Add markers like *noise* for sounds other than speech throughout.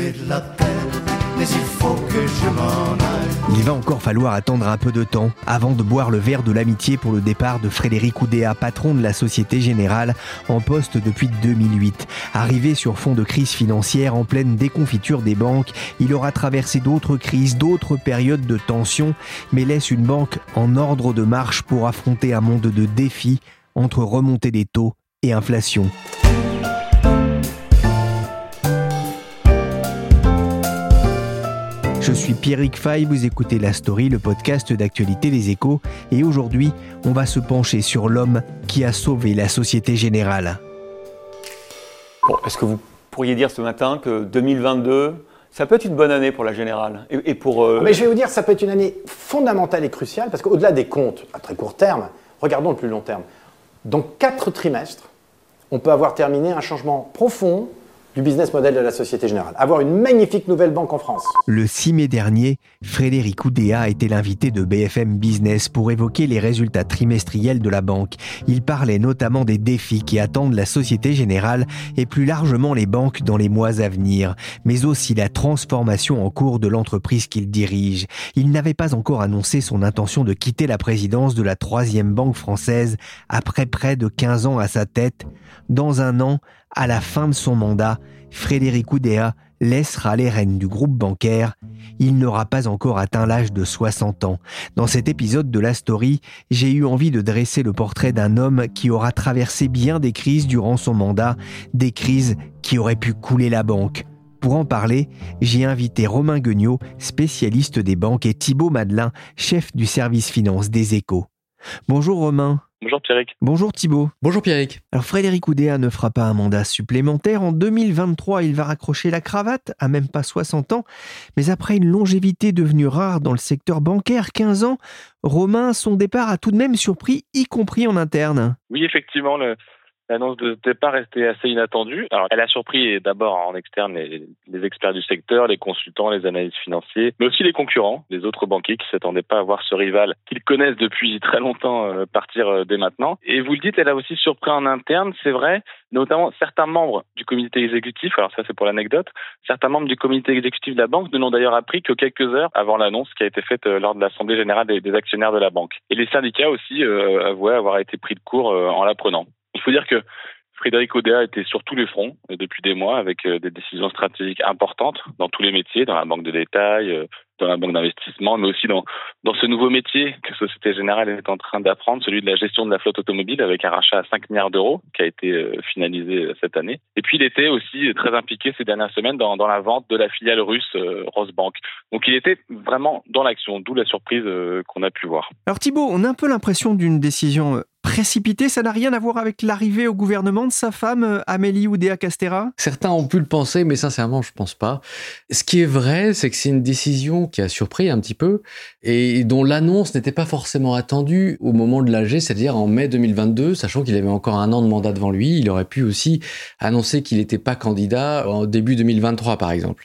Il. Il va encore falloir attendre un peu de temps avant de boire le verre de l'amitié pour le départ de Frédéric Oudéa, patron de la Société Générale, en poste depuis 2008. Arrivé sur fond de crise financière en pleine déconfiture des banques, il aura traversé d'autres crises, d'autres périodes de tension, mais laisse une banque en ordre de marche pour affronter un monde de défis entre remontée des taux et inflation. Je suis Pierrick Fay, vous écoutez La Story, le podcast d'actualité des échos, et aujourd'hui, on va se pencher sur l'homme qui a sauvé la Société Générale. Bon, Est-ce que vous pourriez dire ce matin que 2022, ça peut être une bonne année pour la Générale et, et pour... euh, Mais je vais vous dire, ça peut être une année fondamentale et cruciale parce qu'au-delà des comptes à très court terme, regardons le plus long terme. Dans quatre trimestres, on peut avoir terminé un changement profond du business model de la Société Générale. Avoir une magnifique nouvelle banque en France. Le 6 mai dernier, Frédéric Oudéa était l'invité de BFM Business pour évoquer les résultats trimestriels de la banque. Il parlait notamment des défis qui attendent la Société Générale et plus largement les banques dans les mois à venir, mais aussi la transformation en cours de l'entreprise qu'il dirige. Il n'avait pas encore annoncé son intention de quitter la présidence de la troisième banque française après près de 15 ans à sa tête. Dans un an, à la fin de son mandat, Frédéric Oudéa laissera les rênes du groupe bancaire. Il n'aura pas encore atteint l'âge de 60 ans. Dans cet épisode de la story, j'ai eu envie de dresser le portrait d'un homme qui aura traversé bien des crises durant son mandat, des crises qui auraient pu couler la banque. Pour en parler, j'ai invité Romain Guignot, spécialiste des banques, et Thibaut Madelin, chef du service finance des échos. Bonjour Romain. Bonjour Pierrick. Bonjour Thibaut. Bonjour Pierrick. Alors Frédéric Oudéa ne fera pas un mandat supplémentaire. En 2023, il va raccrocher la cravate, à même pas 60 ans. Mais après une longévité devenue rare dans le secteur bancaire, 15 ans, Romain, son départ a tout de même surpris, y compris en interne. Oui, effectivement, le- l'annonce de départ était assez inattendue. Alors, elle a surpris d'abord en externe les, experts du secteur, les consultants, les analystes financiers, mais aussi les concurrents, les autres banquiers qui s'attendaient pas à voir ce rival qu'ils connaissent depuis *laughs* très longtemps euh, partir euh, dès maintenant. Et vous le dites, elle a aussi surpris en interne, c'est vrai, notamment certains membres du comité exécutif, alors ça c'est pour l'anecdote, certains membres du comité exécutif de la banque ne l'ont d'ailleurs appris que quelques heures avant l'annonce qui a été faite euh, lors de l'Assemblée générale des, des actionnaires de la banque. Et les syndicats aussi avouaient avoir été pris de court en l'apprenant. Il faut dire que Frédéric Oudéa était sur tous les fronts euh, depuis des mois avec euh, des décisions stratégiques importantes dans tous les métiers, dans la banque de détail, euh, dans la banque d'investissement, mais aussi dans, dans ce nouveau métier que Société Générale est en train d'apprendre, celui de la gestion de la flotte automobile avec un rachat à 5 milliards d'euros qui a été finalisé cette année. Et puis il était aussi très impliqué ces dernières semaines dans, la vente de la filiale russe Rosbank. Donc il était vraiment dans l'action, d'où la surprise qu'on a pu voir. Alors Thibaut, on a un peu l'impression d'une décision précipitée. Ça n'a rien à voir avec l'arrivée au gouvernement de sa femme, euh, Amélie Oudéa-Castera Certains ont pu le penser, mais sincèrement, je pense pas. Ce qui est vrai, c'est que c'est une décision qui a surpris un petit peu et dont l'annonce n'était pas forcément attendue au moment de l'AG, c'est-à-dire en mai 2022, sachant qu'il avait encore un an de mandat devant lui. Il aurait pu aussi annoncer qu'il n'était pas candidat en début 2023, par exemple.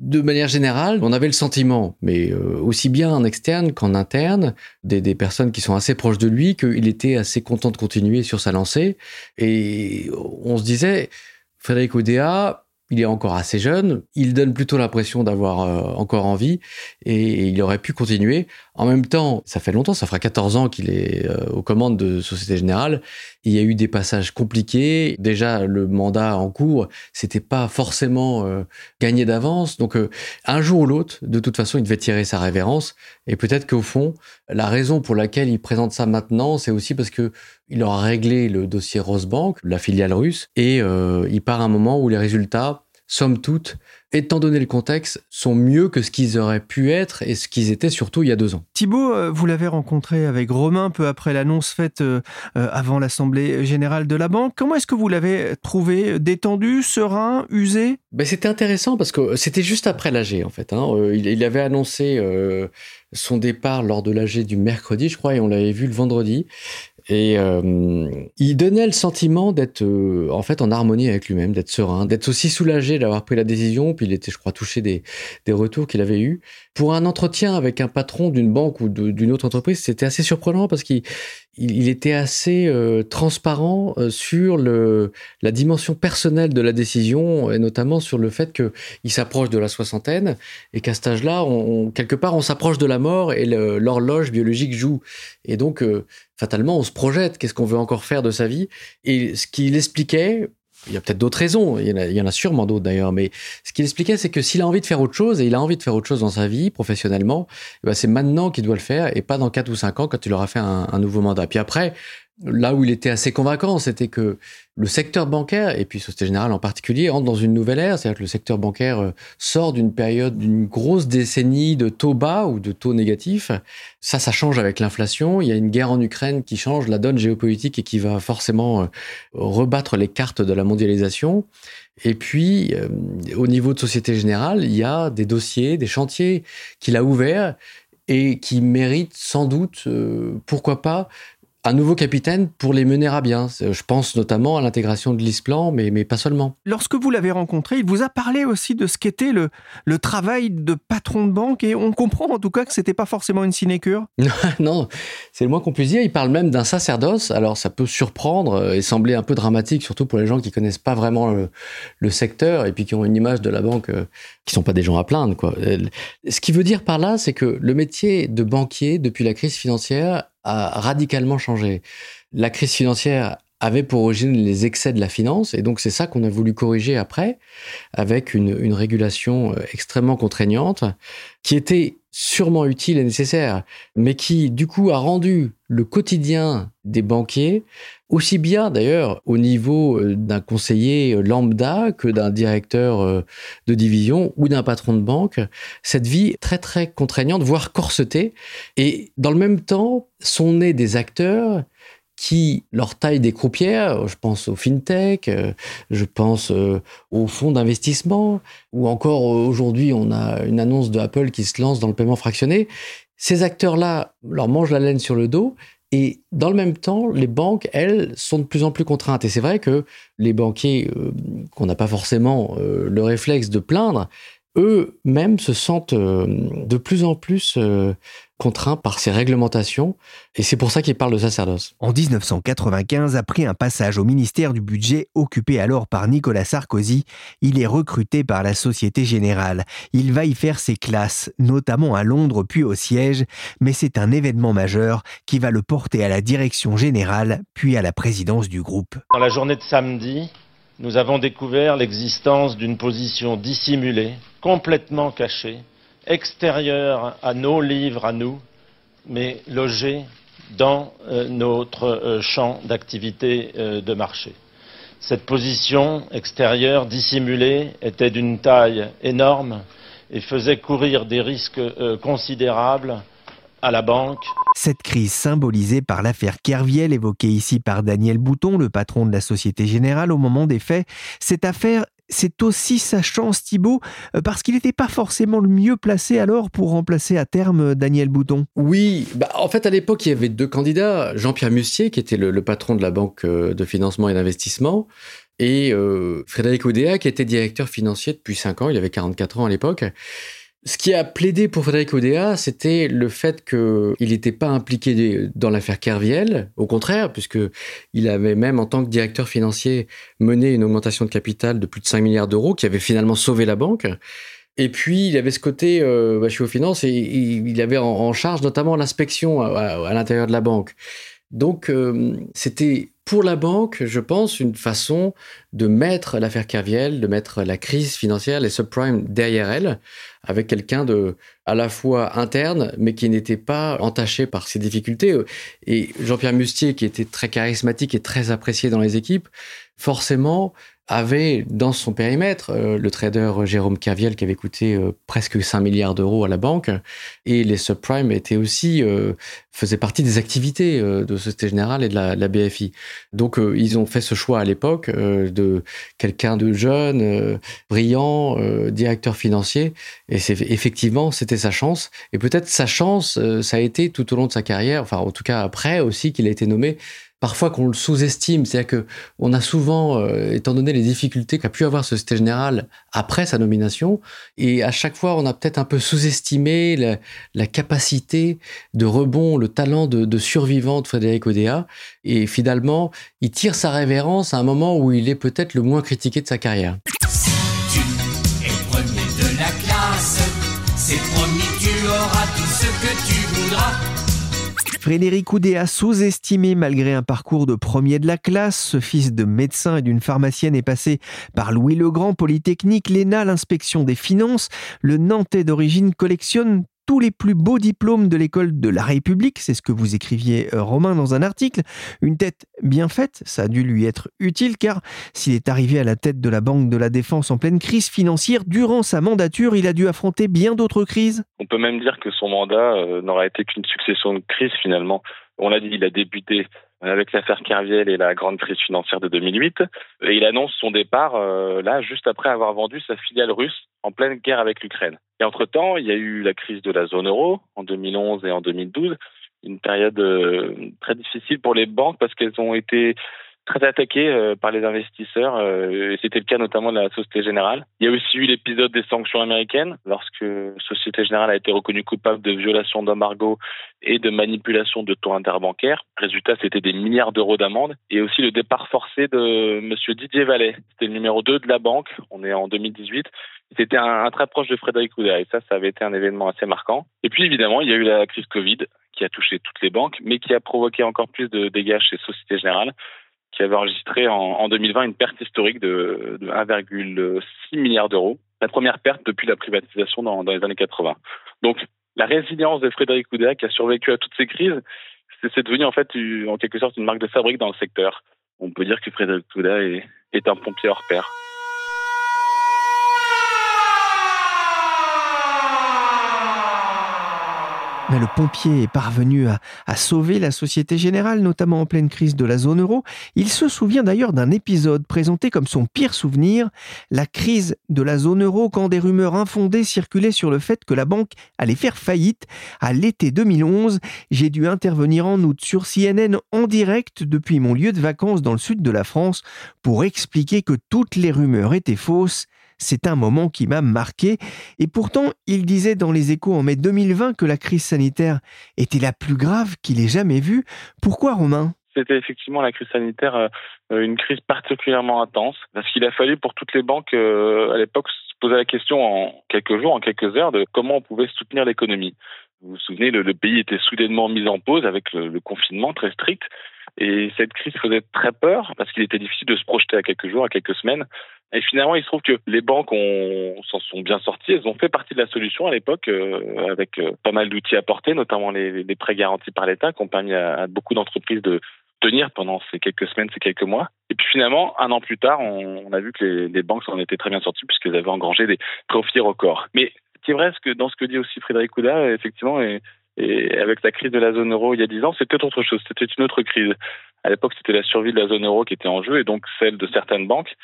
De manière générale, on avait le sentiment, mais euh, aussi bien en externe qu'en interne, des personnes qui sont assez proches de lui, qu'il était assez content de continuer sur sa lancée. Et on se disait, Frédéric Oudéa, il est encore assez jeune, il donne plutôt l'impression d'avoir euh, encore envie et il aurait pu continuer. En même temps, ça fait longtemps, ça fera 14 ans qu'il est euh, aux commandes de Société Générale. Il y a eu des passages compliqués. Déjà, le mandat en cours, c'était pas forcément euh, gagné d'avance. Donc, euh, un jour ou l'autre, de toute façon, il devait tirer sa révérence. Et peut-être qu'au fond, la raison pour laquelle il présente ça maintenant, c'est aussi parce que il aura réglé le dossier Rosbank, la filiale russe, et euh, il part à un moment où les résultats, somme toute, étant donné le contexte, sont mieux que ce qu'ils auraient pu être et ce qu'ils étaient surtout il y a deux ans. Thibault, euh, vous l'avez rencontré avec Romain peu après l'annonce faite euh, euh, avant l'Assemblée générale de la banque. Comment est-ce que vous l'avez trouvé Détendu, serein, usé? Ben, C'était intéressant parce que c'était juste après l'AG en fait. Hein. Il, avait annoncé son départ lors de l'AG du mercredi, je crois, et on l'avait vu le vendredi. Et euh, il donnait le sentiment d'être euh, en fait en harmonie avec lui-même, d'être serein, d'être aussi soulagé d'avoir pris la décision. Puis il était, je crois, touché des, des retours qu'il avait eus. Pour un entretien avec un patron d'une banque ou d'une autre entreprise, c'était assez surprenant parce qu'il il, était assez euh, transparent sur le, la dimension personnelle de la décision et notamment sur le fait qu'il s'approche de la soixantaine et qu'à cet âge-là, quelque part, on s'approche de la mort et l'horloge biologique joue. Et donc, fatalement, on se projette. Qu'est-ce qu'on veut encore faire de sa vie? Et ce qu'il expliquait, il y a peut-être d'autres raisons, il y, en a, sûrement d'autres d'ailleurs, mais ce qu'il expliquait, c'est que s'il a envie de faire autre chose, et il a envie de faire autre chose dans sa vie, professionnellement, eh ben, c'est maintenant qu'il doit le faire, et pas dans 4 ou 5 ans quand il aura fait un, un nouveau mandat. Puis après, là où il était assez convaincant, c'était que le secteur bancaire, et puis Société Générale en particulier, entre dans une nouvelle ère. C'est-à-dire que le secteur bancaire euh, sort d'une période, d'une grosse décennie de taux bas ou de taux négatifs. Ça, ça change avec l'inflation. Il y a une guerre en Ukraine qui change la donne géopolitique et qui va forcément euh, rebattre les cartes de la mondialisation. Et puis, euh, au niveau de Société Générale, il y a des dossiers, des chantiers qu'il a ouverts et qui méritent sans doute, pourquoi pas, un nouveau capitaine pour les mener à bien. Je pense notamment à l'intégration de l'ISPLAN, mais, mais pas seulement. Lorsque vous l'avez rencontré, il vous a parlé aussi de ce qu'était le, le travail de patron de banque et on comprend en tout cas que c'était pas forcément une sinécure. *laughs* non, c'est le moins qu'on puisse dire. Il parle même d'un sacerdoce. Alors ça peut surprendre et sembler un peu dramatique, surtout pour les gens qui connaissent pas vraiment le, secteur et puis qui ont une image de la banque euh, qui sont pas des gens à plaindre. Quoi. Euh, ce qui veut dire par là, c'est que le métier de banquier depuis la crise financière radicalement changé. La crise financière avait pour origine les excès de la finance, et donc c'est ça qu'on a voulu corriger après, avec une, une, régulation euh, extrêmement contraignante, qui était sûrement utile et nécessaire, mais qui du coup a rendu le quotidien des banquiers aussi bien d'ailleurs au niveau euh, d'un conseiller lambda que d'un directeur euh, de division ou d'un patron de banque, cette vie très très contraignante, voire corsetée, et dans le même temps sont nés des acteurs qui leur taille des croupières, je pense au fintech, je pense aux fonds d'investissement, ou encore aujourd'hui on a une annonce de Apple qui se lance dans le paiement fractionné. Ces acteurs-là leur mangent la laine sur le dos et dans le même temps, les banques, elles, sont de plus en plus contraintes. Et c'est vrai que les banquiers, euh, qu'on n'a pas forcément euh, le réflexe de plaindre, eux-mêmes se sentent euh, de plus en plus contraint par ces réglementations, et c'est pour ça qu'il parle de sacerdoce. En 1995, après un passage au ministère du Budget occupé alors par Nicolas Sarkozy, il est recruté par la Société Générale. Il va y faire ses classes, notamment à Londres puis au siège, mais c'est un événement majeur qui va le porter à la direction générale puis à la présidence du groupe. Dans la journée de samedi, nous avons découvert l'existence d'une position dissimulée, complètement cachée, extérieur à nos livres, à nous, mais logé dans euh, notre euh, champ d'activité euh, de marché. Cette position extérieure dissimulée était d'une taille énorme et faisait courir des risques considérables à la banque. Cette crise symbolisée par l'affaire Kerviel évoquée ici par Daniel Bouton, le patron de la Société Générale au moment des faits, cette affaire c'est aussi sa chance, Thibault, euh, parce qu'il n'était pas forcément le mieux placé alors pour remplacer à terme euh, Daniel Bouton. Oui, bah, en fait, à l'époque, il y avait deux candidats. Jean-Pierre Mustier, qui était le, patron de la Banque euh, de financement et d'investissement, et Frédéric Oudéa, qui était directeur financier depuis 5 ans. Il avait 44 ans à l'époque. Ce qui a plaidé pour Frédéric Oudéa, c'était le fait qu'il n'était pas impliqué dans l'affaire Kerviel, au contraire, puisqu'il avait même, en tant que directeur financier, mené une augmentation de capital de plus de 5 milliards d'euros qui avait finalement sauvé la banque. Et puis, il avait ce côté, euh, bah, je suis aux finances, et, il avait en, charge notamment l'inspection à, l'intérieur de la banque. Donc, euh, c'était pour la banque, je pense, une façon de mettre l'affaire Kerviel, de mettre la crise financière, les subprimes derrière elle, avec quelqu'un de à la fois interne, mais qui n'était pas entaché par ses difficultés. Et Jean-Pierre Mustier, qui était très charismatique et très apprécié dans les équipes, forcément avait dans son périmètre euh, le trader Jérôme Caviel qui avait coûté euh, presque 5 milliards d'euros à la banque. Et les subprimes étaient aussi euh, faisaient partie des activités de Société Générale et de la, la BFI. Donc ils ont fait ce choix à l'époque de quelqu'un de jeune, brillant, directeur financier. Et c'est effectivement c'était sa chance. Et peut-être sa chance ça a été tout au long de sa carrière, enfin en tout cas après aussi qu'il a été nommé parfois qu'on le sous-estime. C'est-à-dire que on a souvent, euh, étant donné les difficultés qu'a pu avoir ce Société Générale après sa nomination, et à chaque fois on a peut-être un peu sous-estimé la, capacité de rebond, le talent de, survivant de Frédéric Odea. Et finalement, il tire sa révérence à un moment où il est peut-être le moins critiqué de sa carrière. Frédéric Oudéa, sous-estimé malgré un parcours de premier de la classe, ce fils de médecin et d'une pharmacienne est passé par Louis Legrand, Polytechnique, l'ENA, l'inspection des finances. Le Nantais d'origine collectionne tous les plus beaux diplômes de l'école de la République, c'est ce que vous écriviez euh, Romain dans un article. Une tête bien faite, ça a dû lui être utile car s'il est arrivé à la tête de la Banque de la Défense en pleine crise financière, durant sa mandature, il a dû affronter bien d'autres crises. On peut même dire que son mandat euh, n'aura été qu'une succession de crises finalement. On l'a dit, il a débuté avec l'affaire Kerviel et la grande crise financière de 2008. Et il annonce son départ euh, là juste après avoir vendu sa filiale russe en pleine guerre avec l'Ukraine. Et entre-temps, il y a eu la crise de la zone euro en 2011 et en 2012, une période euh, très difficile pour les banques parce qu'elles ont été très attaqué euh, par les investisseurs. Euh, C'était le cas notamment de la Société Générale. Il y a aussi eu l'épisode des sanctions américaines, lorsque Société Générale a été reconnue coupable de violation d'embargo et de manipulation de taux interbancaires. Résultat, c'était des milliards d'euros d'amende. Et aussi le départ forcé de Monsieur Didier Vallet. C'était le numéro 2 de la banque. On est en 2018. C'était un, très proche de Frédéric Oudéa. Et ça, ça avait été un événement assez marquant. Et puis, évidemment, il y a eu la crise Covid qui a touché toutes les banques, mais qui a provoqué encore plus de dégâts chez Société Générale qui avait enregistré en, 2020 une perte historique de, 1,6 milliard d'euros, la première perte depuis la privatisation dans, les années 80. Donc la résilience de Frédéric Oudéa qui a survécu à toutes ces crises, c'est devenu en fait en quelque sorte une marque de fabrique dans le secteur. On peut dire que Frédéric Oudéa est, est un pompier hors pair. Le pompier est parvenu à, sauver la Société Générale, notamment en pleine crise de la zone euro. Il se souvient d'ailleurs d'un épisode présenté comme son pire souvenir, la crise de la zone euro quand des rumeurs infondées circulaient sur le fait que la banque allait faire faillite. À l'été 2011, j'ai dû intervenir en août sur CNN en direct depuis mon lieu de vacances dans le sud de la France pour expliquer que toutes les rumeurs étaient fausses c'est un moment qui m'a marqué. Et pourtant, il disait dans les échos en mai 2020 que la crise sanitaire était la plus grave qu'il ait jamais vue. Pourquoi, Romain? C'était effectivement la crise sanitaire, euh, une crise particulièrement intense, parce qu'il a fallu pour toutes les banques euh, à l'époque se poser la question en quelques jours, en quelques heures, de comment on pouvait soutenir l'économie. Vous vous souvenez, le, pays était soudainement mis en pause avec le confinement très strict. Et cette crise faisait très peur parce qu'il était difficile de se projeter à quelques jours, à quelques semaines. Et finalement, il se trouve que les banques s'en sont bien sorties. Elles ont fait partie de la solution à l'époque euh, avec euh, pas mal d'outils apportés, notamment les, prêts garantis par l'État qui ont permis à, beaucoup d'entreprises de tenir pendant ces quelques semaines, ces quelques mois. Et puis finalement, un an plus tard, on, a vu que les, banques s'en étaient très bien sorties puisqu'elles avaient engrangé des profits records. Mais c'est vrai que dans ce que dit aussi Frédéric Ouda, effectivement, et et avec la crise de la zone euro il y a dix ans, c'était autre chose, c'était une autre crise. À l'époque, c'était la survie de la zone euro qui était en jeu et donc celle de certaines banques.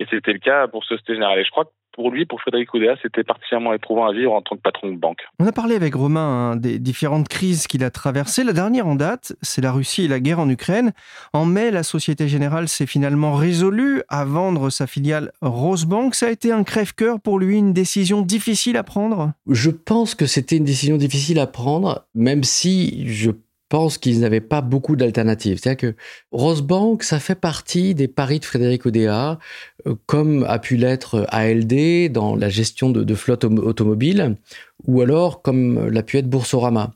Et c'était le cas pour Société Générale. Et je crois que pour lui, pour Frédéric Oudéa, c'était particulièrement éprouvant à vivre en tant que patron de banque. On a parlé avec Romain hein, des différentes crises qu'il a traversées. La dernière en date, c'est la Russie et la guerre en Ukraine. En mai, la Société Générale s'est finalement résolue à vendre sa filiale Rosebank. Ça a été un crève-cœur pour lui, une décision difficile à prendre? Je pense que c'était une décision difficile à prendre, même si je pense qu'ils n'avaient pas beaucoup d'alternatives. C'est-à-dire que Rosebank, ça fait partie des paris de Frédéric Odea, euh, comme a pu l'être ALD dans la gestion de, flotte automobile, ou alors comme l'a pu être Boursorama.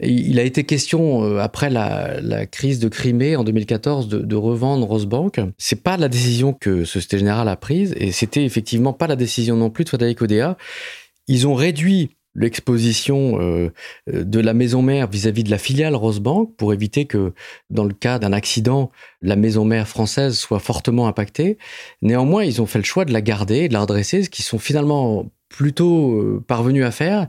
il a été question, euh, après la, crise de Crimée en 2014, de, de revendre Rosebank. C'est pas la décision que Société Générale a prise, et c'était effectivement pas la décision non plus de Frédéric Odea ils ont réduit l'exposition euh, de la maison mère vis-à-vis de la filiale Rosebank pour éviter que, dans le cas d'un accident, la maison mère française soit fortement impactée. Néanmoins, ils ont fait le choix de la garder, de la redresser, ce qu'ils sont finalement plutôt euh, parvenus à faire.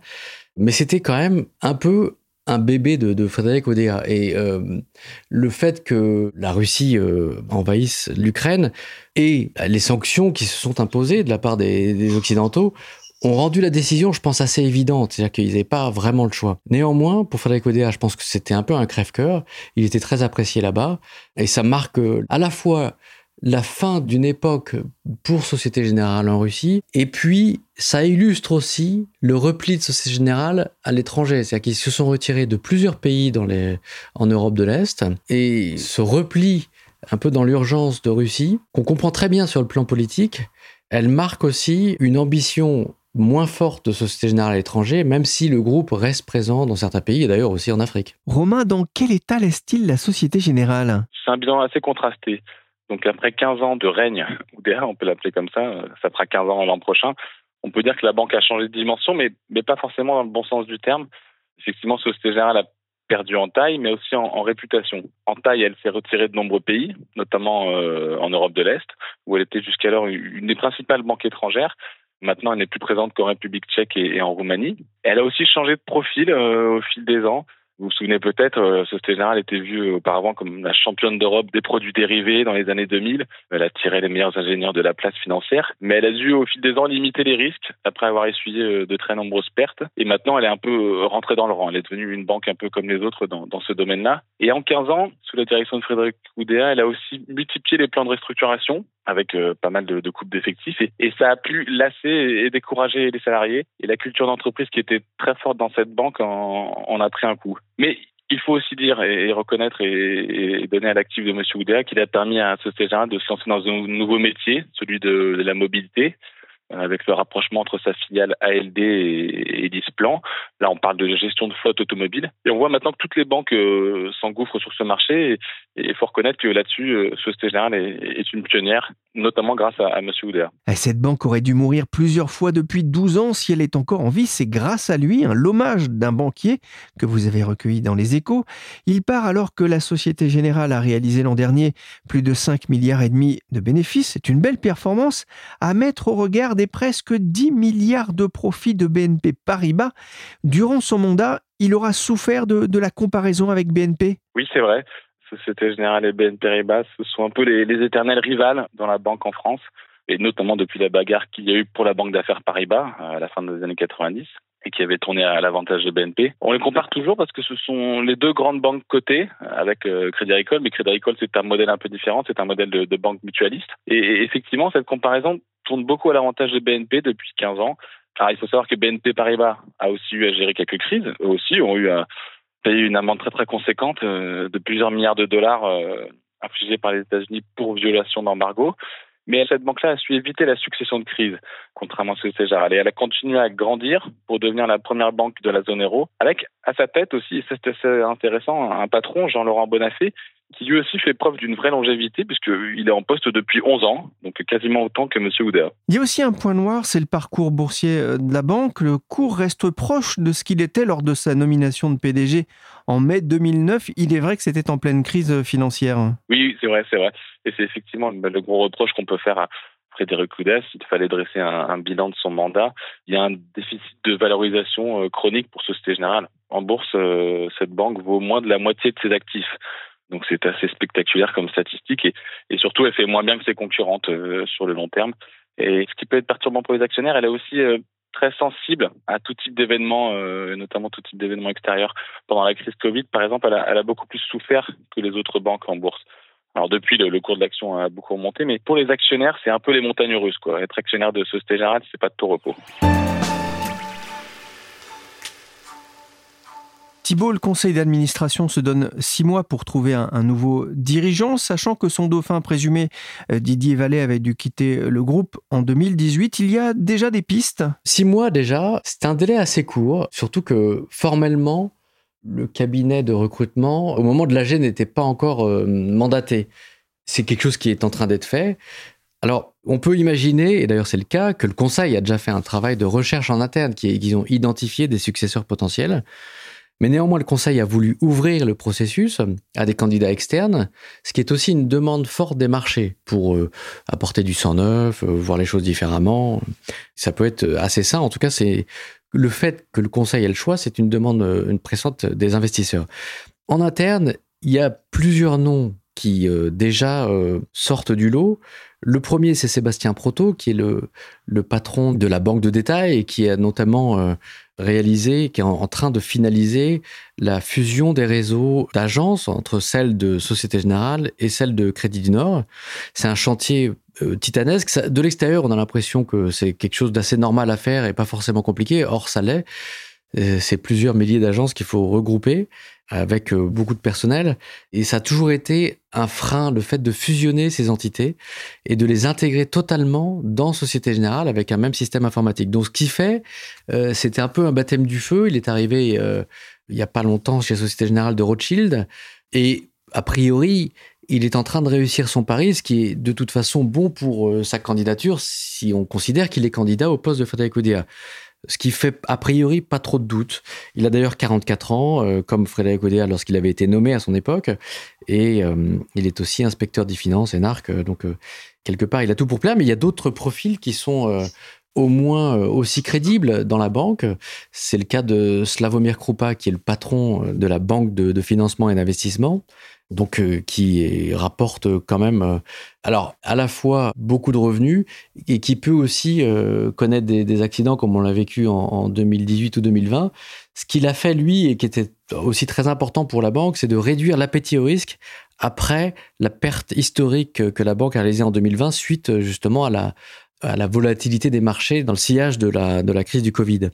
Mais c'était quand même un peu un bébé de, Frédéric Odea. Et euh, le fait que la Russie envahisse l'Ukraine et les sanctions qui se sont imposées de la part des Occidentaux ont rendu la décision, je pense, assez évidente. C'est-à-dire qu'ils n'avaient pas vraiment le choix. Néanmoins, pour Frédéric Odea, je pense que c'était un peu un crève-cœur. Il était très apprécié là-bas. Et ça marque euh, à la fois la fin d'une époque pour Société Générale en Russie, et puis ça illustre aussi le repli de Société Générale à l'étranger. C'est-à-dire qu'ils se sont retirés de plusieurs pays dans les, en Europe de l'Est, et ce repli un peu dans l'urgence de Russie, qu'on comprend très bien sur le plan politique, elle marque aussi une ambition moins forte de Société Générale à l'étranger, même si le groupe reste présent dans certains pays et d'ailleurs aussi en Afrique. Romain, dans quel état laisse-t-il la Société Générale? C'est un bilan assez contrasté. Donc après 15 ans de règne, *laughs* ou on peut l'appeler comme ça, ça fera 15 ans l'an prochain, on peut dire que la banque a changé de dimension, mais, mais pas forcément dans le bon sens du terme. Effectivement, Société Générale a perdu en taille, mais aussi en, réputation. En taille, elle s'est retirée de nombreux pays, notamment euh, en Europe de l'Est, où elle était jusqu'alors une des principales banques étrangères. Maintenant, elle n'est plus présente qu'en République tchèque et, en Roumanie. Elle a aussi changé de profil euh, au fil des ans. Vous vous souvenez peut-être, Société Générale était vue auparavant comme la championne d'Europe des produits dérivés dans les années 2000. Elle a tiré les meilleurs ingénieurs de la place financière, mais elle a dû au fil des ans limiter les risques après avoir essuyé euh, de très nombreuses pertes. Et maintenant, elle est un peu euh, rentrée dans le rang. Elle est devenue une banque un peu comme les autres dans, ce domaine-là. Et en 15 ans, sous la direction de Frédéric Oudéa, elle a aussi multiplié les plans de restructuration avec euh, pas mal de, coupes d'effectifs. Et, ça a pu lasser et décourager les salariés. Et la culture d'entreprise qui était très forte dans cette banque en a pris un coup. Mais il faut aussi dire et, reconnaître et, donner à l'actif de M. Oudéa qu'il a permis à Société Générale de se lancer dans un nouveau métier, celui de, la mobilité, avec le rapprochement entre sa filiale ALD et, Displan. Là, on parle de gestion de flotte automobile. Et on voit maintenant que toutes les banques euh, s'engouffrent sur ce marché. Et il faut reconnaître que là-dessus, euh, Société Générale est, est, une pionnière, notamment grâce à, à M. Oudéa. Cette banque aurait dû mourir plusieurs fois depuis 12 ans. Si elle est encore en vie, c'est grâce à lui, hein, l'hommage d'un banquier que vous avez recueilli dans les échos. Il part alors que la Société Générale a réalisé l'an dernier plus de 5 milliards et demi de bénéfices. C'est une belle performance à mettre au regard des presque 10 milliards de profits de BNP Paribas. Durant son mandat, il aura souffert de, la comparaison avec BNP Oui, c'est vrai. Société Générale et BNP Paribas, ce sont un peu les, les éternels rivales dans la banque en France, et notamment depuis la bagarre qu'il y a eu pour la banque d'affaires Paribas à la fin des années 90 et qui avait tourné à l'avantage de BNP. On les compare toujours parce que ce sont les deux grandes banques cotées avec euh, Crédit Agricole, mais Crédit Agricole c'est un modèle un peu différent, c'est un modèle de, banque mutualiste. Et, effectivement, cette comparaison tourne beaucoup à l'avantage de BNP depuis 15 ans. Alors il faut savoir que BNP Paribas a aussi eu à gérer quelques crises, eux aussi ont eu à payer une amende très très conséquente euh, de plusieurs milliards de dollars euh, infligés par les États-Unis pour violation d'embargo. Mais cette banque-là a su éviter la succession de crises, contrairement à ce que c'est Et elle a continué à grandir pour devenir la première banque de la zone euro, avec à sa tête aussi, c'est assez intéressant, un patron, Jean-Laurent Bonafé, qui lui aussi fait preuve d'une vraie longévité, puisqu'il est en poste depuis 11 ans, donc quasiment autant que M. Oudéa. Il y a aussi un point noir, c'est le parcours boursier euh, de la banque. Le cours reste proche de ce qu'il était lors de sa nomination de PDG en mai 2009. Il est vrai que c'était en pleine crise financière. Oui, c'est vrai, c'est vrai. Et c'est effectivement le gros reproche qu'on peut faire à, Frédéric Oudès, il fallait dresser un, bilan de son mandat. Il y a un déficit de valorisation euh, chronique pour Société Générale. En bourse, euh, cette banque vaut moins de la moitié de ses actifs. Donc c'est assez spectaculaire comme statistique et, surtout elle fait moins bien que ses concurrentes euh, sur le long terme. Et ce qui peut être perturbant pour les actionnaires, elle est aussi euh, très sensible à tout type d'événements, euh, notamment tout type d'événements extérieurs. Pendant la crise Covid, par exemple, elle a, beaucoup plus souffert que les autres banques en bourse. Alors depuis, le, cours de l'action a beaucoup remonté, mais pour les actionnaires, c'est un peu les montagnes russes. Quoi. Être actionnaire de Société Générale, c'est pas de tout repos. Thibault, le conseil d'administration se donne six mois pour trouver un, nouveau dirigeant, sachant que son dauphin présumé, euh, Didier Vallée, avait dû quitter le groupe en 2018. Il y a déjà des pistes? Six mois déjà, c'est un délai assez court, surtout que formellement, le cabinet de recrutement, au moment de l'AG, n'était pas encore euh, mandaté. C'est quelque chose qui est en train d'être fait. Alors, on peut imaginer, et d'ailleurs c'est le cas, que le Conseil a déjà fait un travail de recherche en interne, qui qu'ils ont identifié des successeurs potentiels. Mais néanmoins, le Conseil a voulu ouvrir le processus à des candidats externes, ce qui est aussi une demande forte des marchés pour euh, apporter du sang neuf, euh, voir les choses différemment. Ça peut être assez sain. En tout cas, c'est le fait que le Conseil ait le choix, c'est une demande euh, pressante des investisseurs. En interne, il y a plusieurs noms qui déjà sortent du lot. Le premier, c'est Sébastien Proto, qui est le, patron de la banque de détail et qui a notamment euh, réalisé, qui est en, train de finaliser la fusion des réseaux d'agences entre celle de Société Générale et celle de Crédit du Nord. C'est un chantier euh, titanesque. de l'extérieur, on a l'impression que c'est quelque chose d'assez normal à faire et pas forcément compliqué. Or, ça l'est. Euh, c'est plusieurs milliers d'agences qu'il faut regrouper avec euh, beaucoup de personnel. Et ça a toujours été un frein, le fait de fusionner ces entités et de les intégrer totalement dans Société Générale avec un même système informatique. Donc ce qui fait, euh, c'était un peu un baptême du feu. Il est arrivé euh, il n'y a pas longtemps chez Société Générale de Rothschild. Et a priori, il est en train de réussir son pari, ce qui est de toute façon bon pour sa candidature si on considère qu'il est candidat au poste de Frédéric Oudéa ce qui fait a priori pas trop de doute. Il a d'ailleurs 44 ans, euh, comme Frédéric Oudéa lorsqu'il avait été nommé à son époque, et euh, il est aussi inspecteur des finances et narc, euh, donc quelque part il a tout pour plaire, mais il y a d'autres profils qui sont au moins aussi crédibles dans la banque. C'est le cas de Slavomir Krupa, qui est le patron de la banque de financement et d'investissement, donc euh, qui rapporte quand même, euh, alors à la fois beaucoup de revenus et qui peut aussi euh, connaître des, accidents comme on l'a vécu en, 2018 ou 2020. Ce qu'il a fait lui et qui était aussi très important pour la banque, c'est de réduire l'appétit au risque après la perte historique que la banque a réalisée en 2020 suite justement à la, à la volatilité des marchés dans le sillage de la, de la crise du Covid.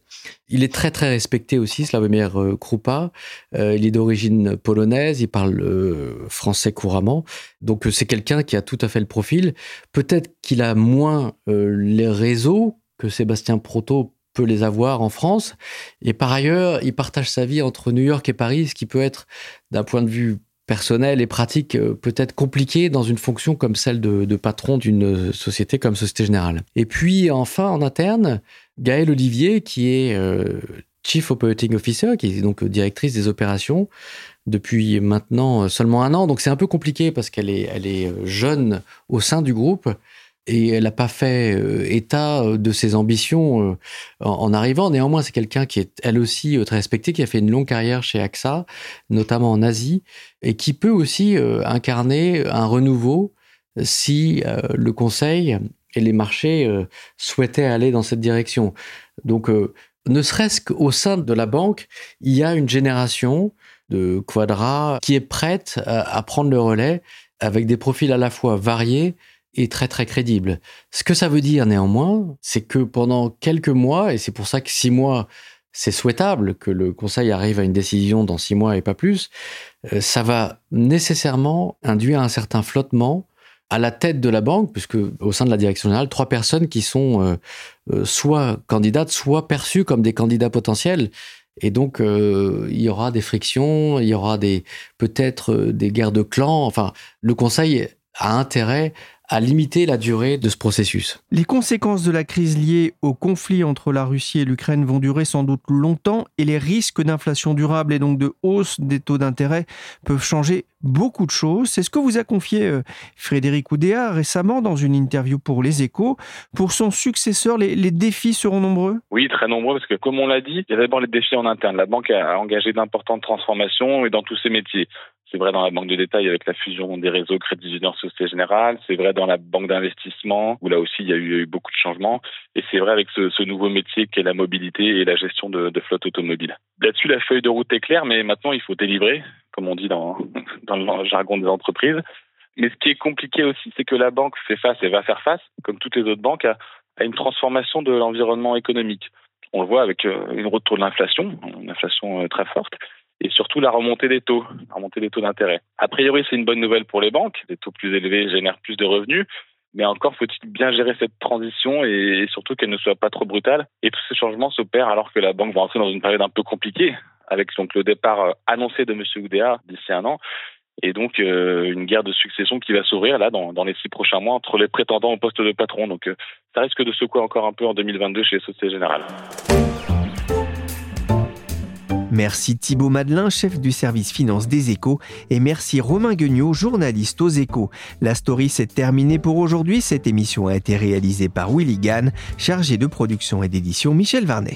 Il est très très respecté aussi, Slavomir euh, Krupa. Euh, il est d'origine polonaise, il parle euh, français couramment. Donc c'est quelqu'un qui a tout à fait le profil. Peut-être qu'il a moins les réseaux que Sébastien Proto peut les avoir en France. Et par ailleurs, il partage sa vie entre New York et Paris, ce qui peut être, d'un point de vue personnel et pratique euh, peut-être compliqué dans une fonction comme celle de, patron d'une société comme Société Générale. Et puis enfin en interne, Gaëlle Olivier qui est euh, Chief Operating Officer, qui est donc directrice des opérations depuis maintenant seulement un an. Donc c'est un peu compliqué parce qu'elle est, elle est jeune au sein du groupe et elle n'a pas fait euh, état euh, de ses ambitions euh, en, arrivant. Néanmoins, c'est quelqu'un qui est elle aussi très respecté, qui a fait une longue carrière chez AXA, notamment en Asie, et qui peut aussi incarner un renouveau si le Conseil et les marchés souhaitaient aller dans cette direction. Donc, ne serait-ce qu'au sein de la banque, il y a une génération de Quadra qui est prête à prendre le relais avec des profils à la fois variés est très très crédible. Ce que ça veut dire néanmoins, c'est que pendant quelques mois, et c'est pour ça que six mois, c'est souhaitable que le Conseil arrive à une décision dans six mois et pas plus, euh, ça va nécessairement induire un certain flottement à la tête de la banque, puisque au sein de la direction générale, trois personnes qui sont euh, euh, soit candidates, soit perçues comme des candidats potentiels. Et donc, il y aura des frictions, il y aura peut-être des guerres de clans. Enfin, le Conseil a intérêt à limiter la durée de ce processus. Les conséquences de la crise liée au conflit entre la Russie et l'Ukraine vont durer sans doute longtemps et les risques d'inflation durable et donc de hausse des taux d'intérêt peuvent changer beaucoup de choses. C'est ce que vous a confié euh, Frédéric Oudéa récemment dans une interview pour Les Échos. Pour son successeur, les, les défis seront nombreux? Oui, très nombreux parce que comme on l'a dit, il y a d'abord les défis en interne. La banque a engagé d'importantes transformations et dans tous ses métiers. C'est vrai dans la banque de détail avec la fusion des réseaux Crédit Junior Société Générale. C'est vrai dans la banque d'investissement où là aussi il y, a eu, beaucoup de changements. Et c'est vrai avec ce, nouveau métier qui est la mobilité et la gestion de, flotte automobile. Là-dessus, la feuille de route est claire, mais maintenant il faut délivrer, comme on dit dans, *laughs* dans le jargon des entreprises. Mais ce qui est compliqué aussi, c'est que la banque fait face et va faire face, comme toutes les autres banques, à, à une transformation de l'environnement économique. On le voit avec euh, une retour de l'inflation, une inflation euh, très forte, et surtout la remontée des taux, la remontée des taux d'intérêt. A priori, c'est une bonne nouvelle pour les banques. Des taux plus élevés génèrent plus de revenus. Mais encore faut-il bien gérer cette transition et surtout qu'elle ne soit pas trop brutale. Et tous ces changements s'opèrent alors que la banque va entrer dans une période un peu compliquée, avec donc le départ euh, annoncé de M. Oudéa d'ici un an. et donc une guerre de succession qui va s'ouvrir là dans, les six prochains mois entre les prétendants au poste de patron. Donc ça risque de secouer encore un peu en 2022 chez les Sociétés Générales. Merci Thibaut Madelin, chef du service finance des échos, et merci Romain Guignot, journaliste aux échos. La story s'est terminée pour aujourd'hui. Cette émission a été réalisée par Willy Gann, chargé de production et d'édition Michel Varnet.